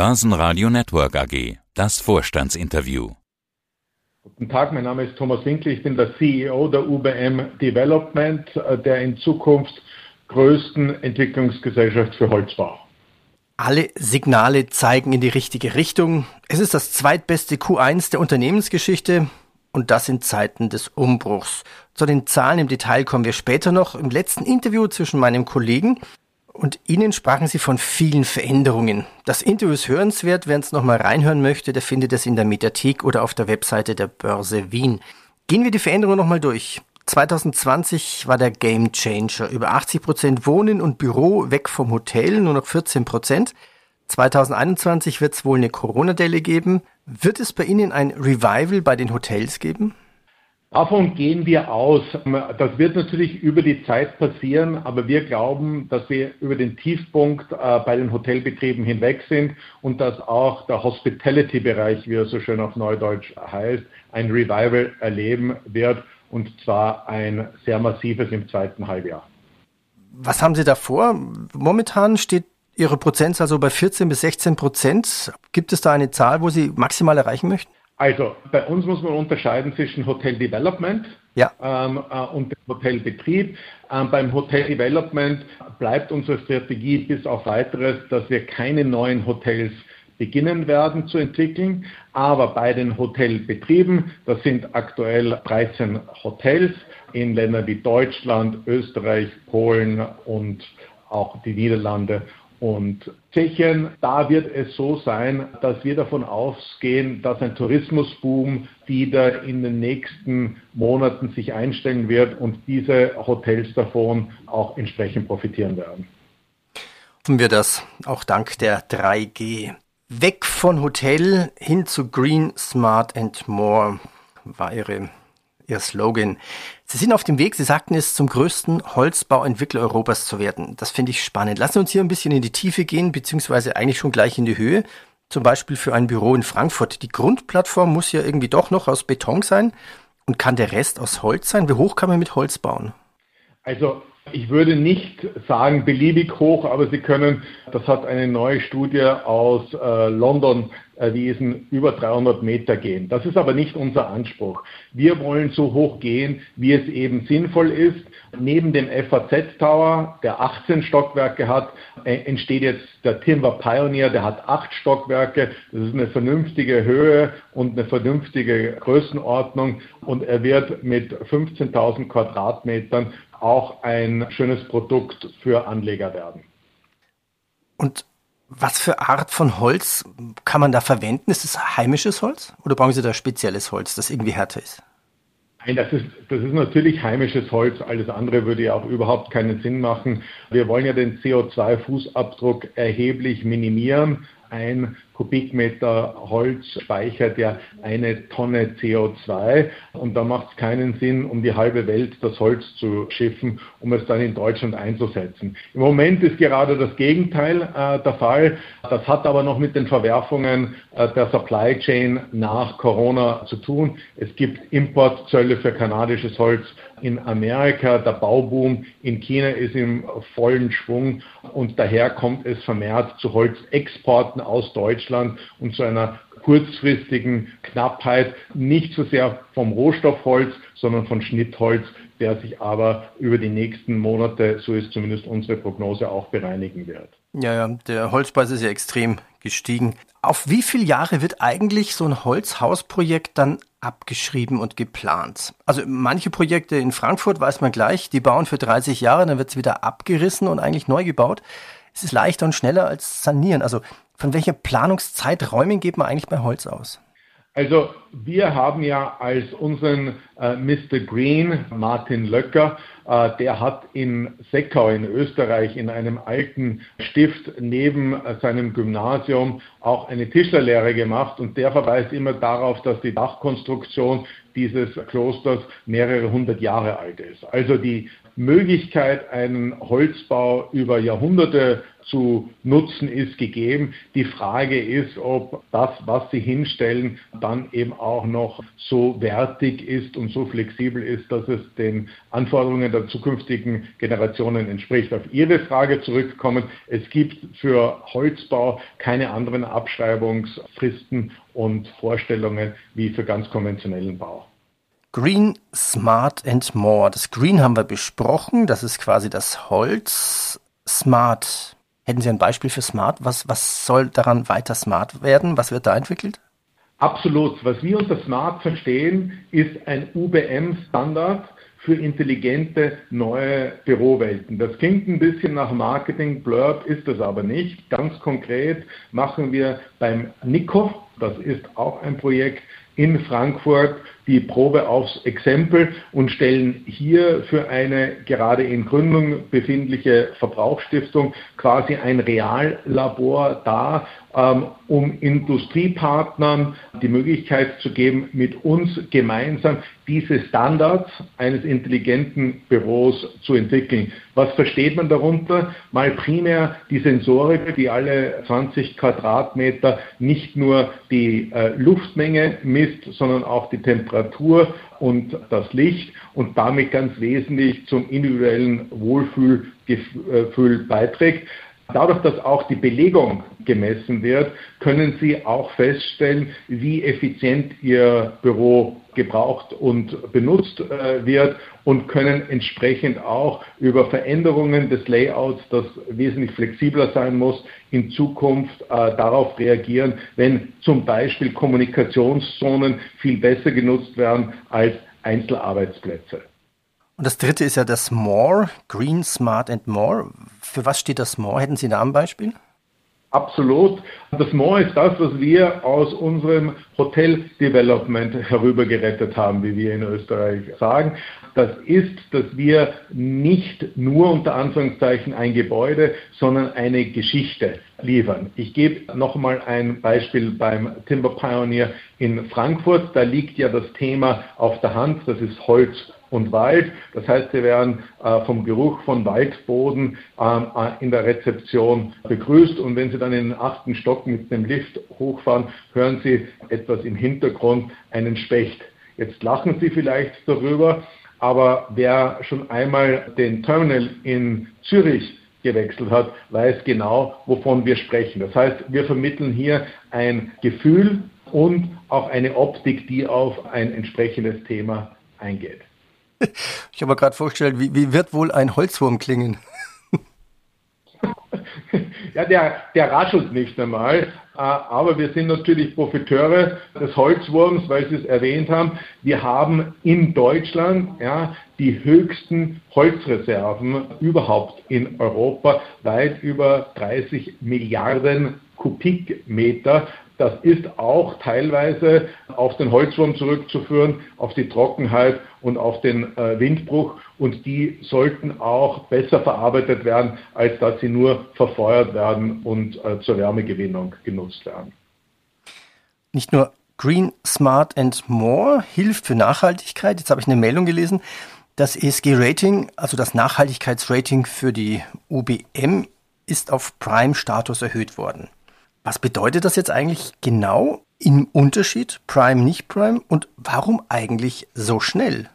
Börsenradio Network AG. Das Vorstandsinterview. Guten Tag, mein Name ist Thomas Winkel. Ich bin der CEO der UBM Development, äh, der in Zukunft größten Entwicklungsgesellschaft für Holzbau. Alle Signale zeigen in die richtige Richtung. Es ist das zweitbeste Q1 der Unternehmensgeschichte und das in Zeiten des Umbruchs. Zu den Zahlen im Detail kommen wir später noch. Im letzten Interview zwischen meinem Kollegen und Ihnen sprachen Sie von vielen Veränderungen. Das Interview ist hörenswert. Wer es nochmal reinhören möchte, der findet es in der Mediathek oder auf der Webseite der Börse Wien. Gehen wir die Veränderungen nochmal durch. 2020 war der Game Changer. Über 80 Prozent Wohnen und Büro weg vom Hotel, nur noch 14 Prozent. 2021 wird es wohl eine Corona-Delle geben. Wird es bei Ihnen ein Revival bei den Hotels geben? Davon gehen wir aus. Das wird natürlich über die Zeit passieren, aber wir glauben, dass wir über den Tiefpunkt äh, bei den Hotelbetrieben hinweg sind und dass auch der Hospitality-Bereich, wie er so schön auf Neudeutsch heißt, ein Revival erleben wird und zwar ein sehr massives im zweiten Halbjahr. Was haben Sie da vor? Momentan steht Ihre Prozentzahl so bei 14 bis 16 Prozent. Gibt es da eine Zahl, wo Sie maximal erreichen möchten? Also bei uns muss man unterscheiden zwischen Hotel Development ja. ähm, äh, und Hotelbetrieb. Ähm, beim Hotel Development bleibt unsere Strategie bis auf weiteres, dass wir keine neuen Hotels beginnen werden zu entwickeln. Aber bei den Hotelbetrieben, das sind aktuell 13 Hotels in Ländern wie Deutschland, Österreich, Polen und auch die Niederlande und Tschechien, da wird es so sein, dass wir davon ausgehen, dass ein Tourismusboom wieder in den nächsten Monaten sich einstellen wird und diese Hotels davon auch entsprechend profitieren werden. Hoffen wir das, auch dank der 3G. Weg von Hotel hin zu Green, Smart and More war Ihre Ihr Slogan. Sie sind auf dem Weg, Sie sagten es, zum größten Holzbauentwickler Europas zu werden. Das finde ich spannend. Lassen Sie uns hier ein bisschen in die Tiefe gehen, beziehungsweise eigentlich schon gleich in die Höhe. Zum Beispiel für ein Büro in Frankfurt. Die Grundplattform muss ja irgendwie doch noch aus Beton sein. Und kann der Rest aus Holz sein? Wie hoch kann man mit Holz bauen? Also ich würde nicht sagen beliebig hoch, aber Sie können, das hat eine neue Studie aus äh, London erwiesen, über 300 Meter gehen. Das ist aber nicht unser Anspruch. Wir wollen so hoch gehen, wie es eben sinnvoll ist. Neben dem FAZ Tower, der 18 Stockwerke hat, äh, entsteht jetzt der Timber Pioneer, der hat acht Stockwerke. Das ist eine vernünftige Höhe und eine vernünftige Größenordnung und er wird mit 15.000 Quadratmetern auch ein schönes Produkt für Anleger werden. Und was für Art von Holz kann man da verwenden? Ist es heimisches Holz oder brauchen Sie da spezielles Holz, das irgendwie härter ist? Nein, das ist, das ist natürlich heimisches Holz. Alles andere würde ja auch überhaupt keinen Sinn machen. Wir wollen ja den CO2-Fußabdruck erheblich minimieren. Ein Kubikmeter Holz speichert ja eine Tonne CO2 und da macht es keinen Sinn, um die halbe Welt das Holz zu schiffen, um es dann in Deutschland einzusetzen. Im Moment ist gerade das Gegenteil äh, der Fall. Das hat aber noch mit den Verwerfungen äh, der Supply Chain nach Corona zu tun. Es gibt Importzölle für kanadisches Holz in Amerika. Der Bauboom in China ist im vollen Schwung und daher kommt es vermehrt zu Holzexporten aus Deutschland Deutschland und zu einer kurzfristigen Knappheit, nicht so sehr vom Rohstoffholz, sondern von Schnittholz, der sich aber über die nächsten Monate, so ist zumindest unsere Prognose, auch bereinigen wird. Ja, ja, der Holzpreis ist ja extrem gestiegen. Auf wie viele Jahre wird eigentlich so ein Holzhausprojekt dann abgeschrieben und geplant? Also manche Projekte in Frankfurt weiß man gleich, die bauen für 30 Jahre, dann wird es wieder abgerissen und eigentlich neu gebaut. Es ist leichter und schneller als sanieren. Also von welchen Planungszeiträumen geht man eigentlich bei Holz aus? Also wir haben ja als unseren äh, Mr. Green, Martin Löcker, äh, der hat in Seckau in Österreich in einem alten Stift neben äh, seinem Gymnasium auch eine Tischlerlehre gemacht und der verweist immer darauf, dass die Dachkonstruktion dieses Klosters mehrere hundert Jahre alt ist. Also die Möglichkeit, einen Holzbau über Jahrhunderte zu nutzen ist gegeben. Die Frage ist, ob das, was Sie hinstellen, dann eben auch noch so wertig ist und so flexibel ist, dass es den Anforderungen der zukünftigen Generationen entspricht. Auf Ihre Frage zurückkommen, es gibt für Holzbau keine anderen Abschreibungsfristen und Vorstellungen wie für ganz konventionellen Bau. Green, Smart and More. Das Green haben wir besprochen, das ist quasi das Holz. Smart. Hätten Sie ein Beispiel für Smart? Was, was soll daran weiter smart werden? Was wird da entwickelt? Absolut. Was wir unter Smart verstehen, ist ein UBM-Standard für intelligente neue Bürowelten. Das klingt ein bisschen nach Marketing, Blurb ist es aber nicht. Ganz konkret machen wir beim Nico, das ist auch ein Projekt in Frankfurt, die Probe aufs Exempel und stellen hier für eine gerade in Gründung befindliche Verbrauchsstiftung quasi ein Reallabor dar, ähm, um Industriepartnern die Möglichkeit zu geben, mit uns gemeinsam diese Standards eines intelligenten Büros zu entwickeln. Was versteht man darunter? Mal primär die Sensorik, die alle 20 Quadratmeter nicht nur die äh, Luftmenge misst, sondern auch die Temperatur Temperatur und das Licht und damit ganz wesentlich zum individuellen Wohlfühlgefühl beiträgt. Dadurch, dass auch die Belegung gemessen wird, können Sie auch feststellen, wie effizient Ihr Büro gebraucht und benutzt äh, wird und können entsprechend auch über Veränderungen des Layouts, das wesentlich flexibler sein muss, in Zukunft äh, darauf reagieren, wenn zum Beispiel Kommunikationszonen viel besser genutzt werden als Einzelarbeitsplätze. Und das dritte ist ja das More, Green, Smart and More. Für was steht das More? Hätten Sie da ein Beispiel? Absolut. Das More ist das, was wir aus unserem Hotel Development herübergerettet haben, wie wir in Österreich sagen. Das ist, dass wir nicht nur unter Anführungszeichen ein Gebäude, sondern eine Geschichte liefern. Ich gebe nochmal ein Beispiel beim Timber Pioneer in Frankfurt. Da liegt ja das Thema auf der Hand, das ist Holz und Wald. Das heißt, Sie werden äh, vom Geruch von Waldboden äh, in der Rezeption begrüßt und wenn Sie dann in den achten Stock mit dem Lift hochfahren, hören Sie etwas im Hintergrund, einen Specht. Jetzt lachen Sie vielleicht darüber, aber wer schon einmal den Terminal in Zürich gewechselt hat, weiß genau, wovon wir sprechen. Das heißt, wir vermitteln hier ein Gefühl und auch eine Optik, die auf ein entsprechendes Thema eingeht. Ich habe mir gerade vorgestellt, wie, wie wird wohl ein Holzwurm klingen? ja, der, der raschelt nicht einmal, äh, aber wir sind natürlich Profiteure des Holzwurms, weil Sie es erwähnt haben. Wir haben in Deutschland ja, die höchsten Holzreserven überhaupt in Europa, weit über 30 Milliarden Kubikmeter. Das ist auch teilweise auf den Holzwurm zurückzuführen, auf die Trockenheit und auf den äh, Windbruch. Und die sollten auch besser verarbeitet werden, als dass sie nur verfeuert werden und äh, zur Wärmegewinnung genutzt werden. Nicht nur Green, Smart and More hilft für Nachhaltigkeit. Jetzt habe ich eine Meldung gelesen. Das ESG-Rating, also das Nachhaltigkeitsrating für die UBM, ist auf Prime-Status erhöht worden. Was bedeutet das jetzt eigentlich genau im Unterschied Prime, nicht Prime und warum eigentlich so schnell?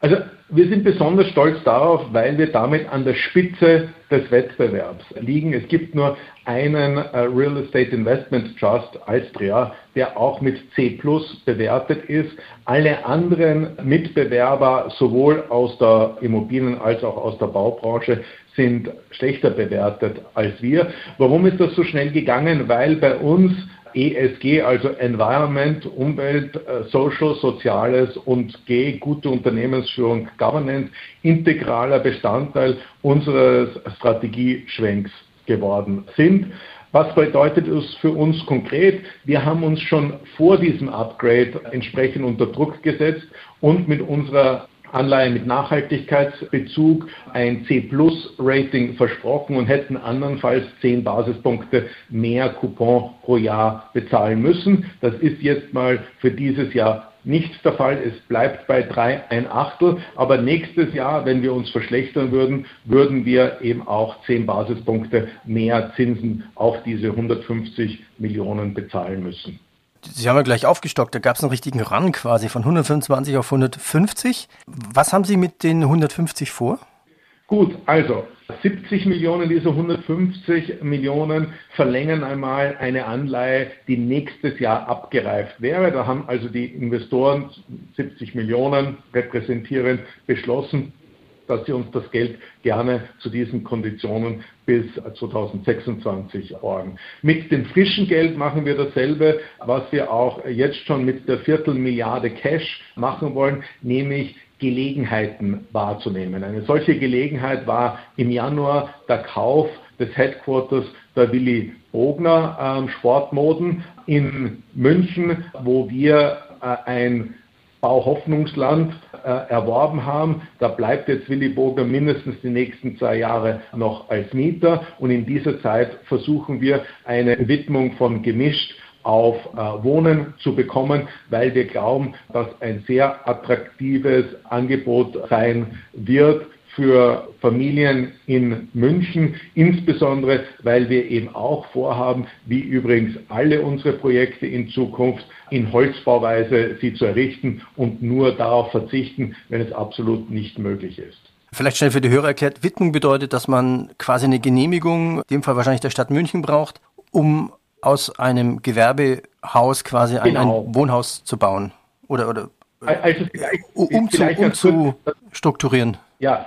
Also wir sind besonders stolz darauf, weil wir damit an der Spitze des Wettbewerbs liegen. Es gibt nur einen äh, Real Estate Investment Trust Alstria, der auch mit C Plus bewertet ist. Alle anderen Mitbewerber, sowohl aus der Immobilien- als auch aus der Baubranche, sind schlechter bewertet als wir. Warum ist das so schnell gegangen? Weil bei uns ESG, also Environment, Umwelt, äh, Social, Soziales und G, gute Unternehmensführung, Governance, integraler Bestandteil unseres Strategieschwenks geworden sind. Was bedeutet es für uns konkret? Wir haben uns schon vor diesem Upgrade entsprechend unter Druck gesetzt und mit unserer Anleihe mit Nachhaltigkeitsbezug ein C-Plus-Rating versprochen und hätten andernfalls 10 Basispunkte mehr Coupon pro Jahr bezahlen müssen. Das ist jetzt mal für dieses Jahr nicht der Fall. Es bleibt bei drei ein Achtel. Aber nächstes Jahr, wenn wir uns verschlechtern würden, würden wir eben auch zehn Basispunkte mehr Zinsen auf diese 150 Millionen bezahlen müssen. Sie haben ja gleich aufgestockt, da gab es einen richtigen Run quasi von 125 auf 150. Was haben Sie mit den 150 vor? Gut, also 70 Millionen dieser 150 Millionen verlängern einmal eine Anleihe, die nächstes Jahr abgereift wäre. Da haben also die Investoren 70 Millionen repräsentierend beschlossen, dass sie uns das Geld gerne zu diesen Konditionen bis 2026 borgen. Mit dem frischen Geld machen wir dasselbe, was wir auch jetzt schon mit der Viertelmilliarde Cash machen wollen, nämlich Gelegenheiten wahrzunehmen. Eine solche Gelegenheit war im Januar der Kauf des Headquarters der Willi Bogner ähm, Sportmoden in München, wo wir äh, ein Bauhoffnungsland äh, erworben haben. Da bleibt jetzt Willy Bogner mindestens die nächsten zwei Jahre noch als Mieter und in dieser Zeit versuchen wir eine Widmung von gemischt auf äh, Wohnen zu bekommen, weil wir glauben, dass ein sehr attraktives Angebot sein wird für Familien in München, insbesondere weil wir eben auch vorhaben, wie übrigens alle unsere Projekte in Zukunft, in Holzbauweise sie zu errichten und nur darauf verzichten, wenn es absolut nicht möglich ist. Vielleicht schnell für die Hörer erklärt, Widmung bedeutet, dass man quasi eine Genehmigung, in dem Fall wahrscheinlich der Stadt München braucht, um aus einem Gewerbehaus quasi ein, genau. ein Wohnhaus zu bauen? Oder, oder also um, zu, um zu strukturieren? Ja,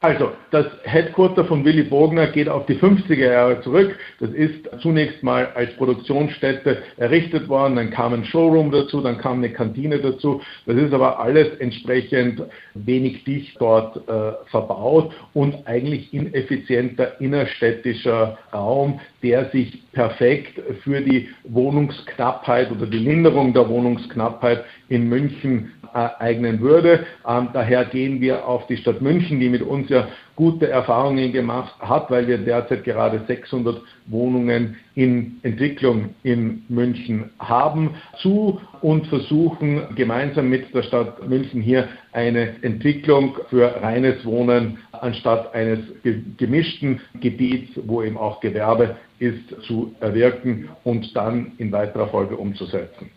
also, das Headquarter von Willy Bogner geht auf die 50er Jahre zurück. Das ist zunächst mal als Produktionsstätte errichtet worden, dann kam ein Showroom dazu, dann kam eine Kantine dazu. Das ist aber alles entsprechend wenig dicht dort äh, verbaut und eigentlich ineffizienter innerstädtischer Raum, der sich perfekt für die Wohnungsknappheit oder die Linderung der Wohnungsknappheit in München eignen würde. Ähm, daher gehen wir auf die Stadt München, die mit uns ja gute Erfahrungen gemacht hat, weil wir derzeit gerade 600 Wohnungen in Entwicklung in München haben, zu und versuchen gemeinsam mit der Stadt München hier eine Entwicklung für reines Wohnen anstatt eines gemischten Gebiets, wo eben auch Gewerbe ist, zu erwirken und dann in weiterer Folge umzusetzen.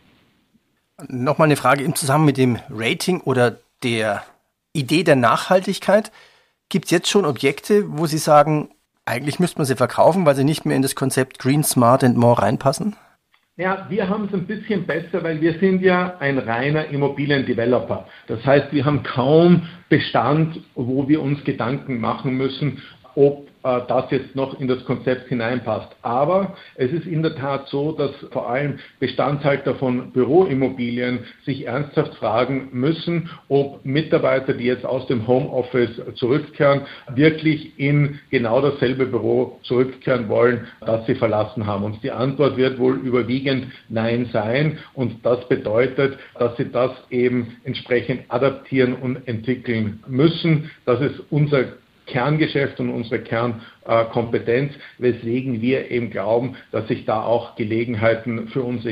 Nochmal eine Frage im Zusammenhang mit dem Rating oder der Idee der Nachhaltigkeit. Gibt es jetzt schon Objekte, wo Sie sagen, eigentlich müsste man sie verkaufen, weil sie nicht mehr in das Konzept Green, Smart and More reinpassen? Ja, wir haben es ein bisschen besser, weil wir sind ja ein reiner Immobiliendeveloper. Das heißt, wir haben kaum Bestand, wo wir uns Gedanken machen müssen, ob das jetzt noch in das Konzept hineinpasst. Aber es ist in der Tat so, dass vor allem Bestandshalter von Büroimmobilien sich ernsthaft fragen müssen, ob Mitarbeiter, die jetzt aus dem Homeoffice zurückkehren, wirklich in genau dasselbe Büro zurückkehren wollen, das sie verlassen haben. Und die Antwort wird wohl überwiegend Nein sein. Und das bedeutet, dass sie das eben entsprechend adaptieren und entwickeln müssen. Das ist unser Kerngeschäft und unsere Kernkompetenz, weswegen wir eben glauben, dass sich da auch Gelegenheiten für uns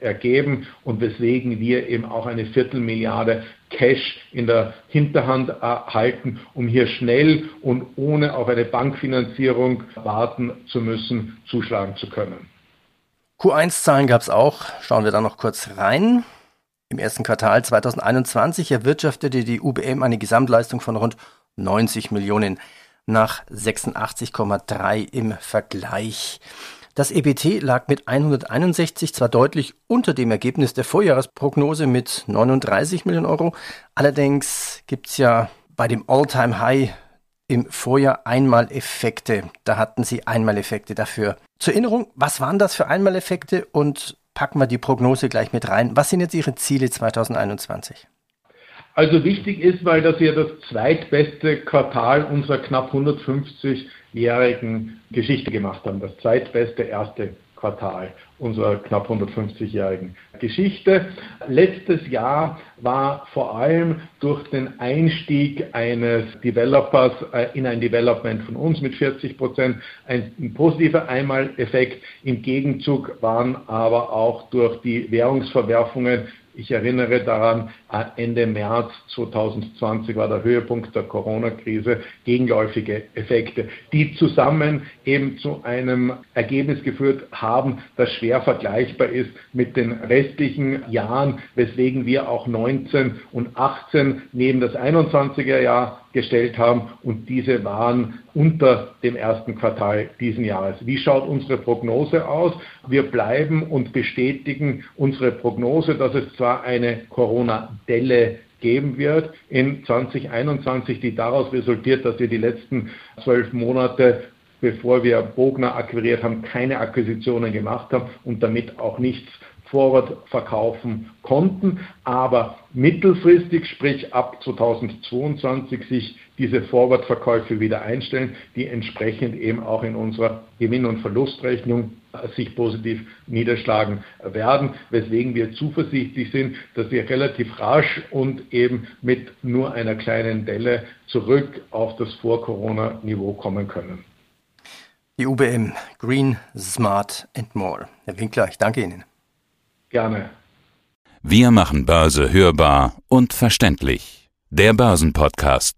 ergeben und weswegen wir eben auch eine Viertelmilliarde Cash in der Hinterhand halten, um hier schnell und ohne auf eine Bankfinanzierung warten zu müssen, zuschlagen zu können. Q1-Zahlen gab es auch. Schauen wir da noch kurz rein. Im ersten Quartal 2021 erwirtschaftete die UBM eine Gesamtleistung von rund 90 Millionen nach 86,3 im Vergleich. Das EBT lag mit 161 zwar deutlich unter dem Ergebnis der Vorjahresprognose mit 39 Millionen Euro, allerdings gibt's ja bei dem All-Time-High im Vorjahr Einmaleffekte. Da hatten Sie Einmaleffekte dafür. Zur Erinnerung, was waren das für Einmaleffekte und packen wir die Prognose gleich mit rein. Was sind jetzt Ihre Ziele 2021? Also wichtig ist, weil das ja das zweitbeste Quartal unserer knapp 150-jährigen Geschichte gemacht haben. Das zweitbeste erste Quartal unserer knapp 150-jährigen Geschichte. Letztes Jahr war vor allem durch den Einstieg eines Developers äh, in ein Development von uns mit 40 Prozent ein positiver Einmaleffekt. Im Gegenzug waren aber auch durch die Währungsverwerfungen Ich erinnere daran, Ende März 2020 war der Höhepunkt der Corona-Krise, gegenläufige Effekte, die zusammen eben zu einem Ergebnis geführt haben, das schwer vergleichbar ist mit den restlichen Jahren, weswegen wir auch 19 und 18 neben das 21er Jahr gestellt haben und diese waren unter dem ersten Quartal diesen Jahres. Wie schaut unsere Prognose aus? Wir bleiben und bestätigen unsere Prognose, dass es zwar eine Corona-Delle geben wird in 2021, die daraus resultiert, dass wir die letzten zwölf Monate bevor wir Bogner akquiriert haben, keine Akquisitionen gemacht haben und damit auch nichts Forward verkaufen konnten, aber mittelfristig, sprich ab 2022, sich diese Forward-Verkäufe wieder einstellen, die entsprechend eben auch in unserer Gewinn- und Verlustrechnung sich positiv niederschlagen werden, weswegen wir zuversichtlich sind, dass wir relativ rasch und eben mit nur einer kleinen Delle zurück auf das Vor-Corona-Niveau kommen können. Die UBM Green, Smart and More. Herr Winkler, ich danke Ihnen. Gerne. Wir machen Börse hörbar und verständlich. Der Börsenpodcast.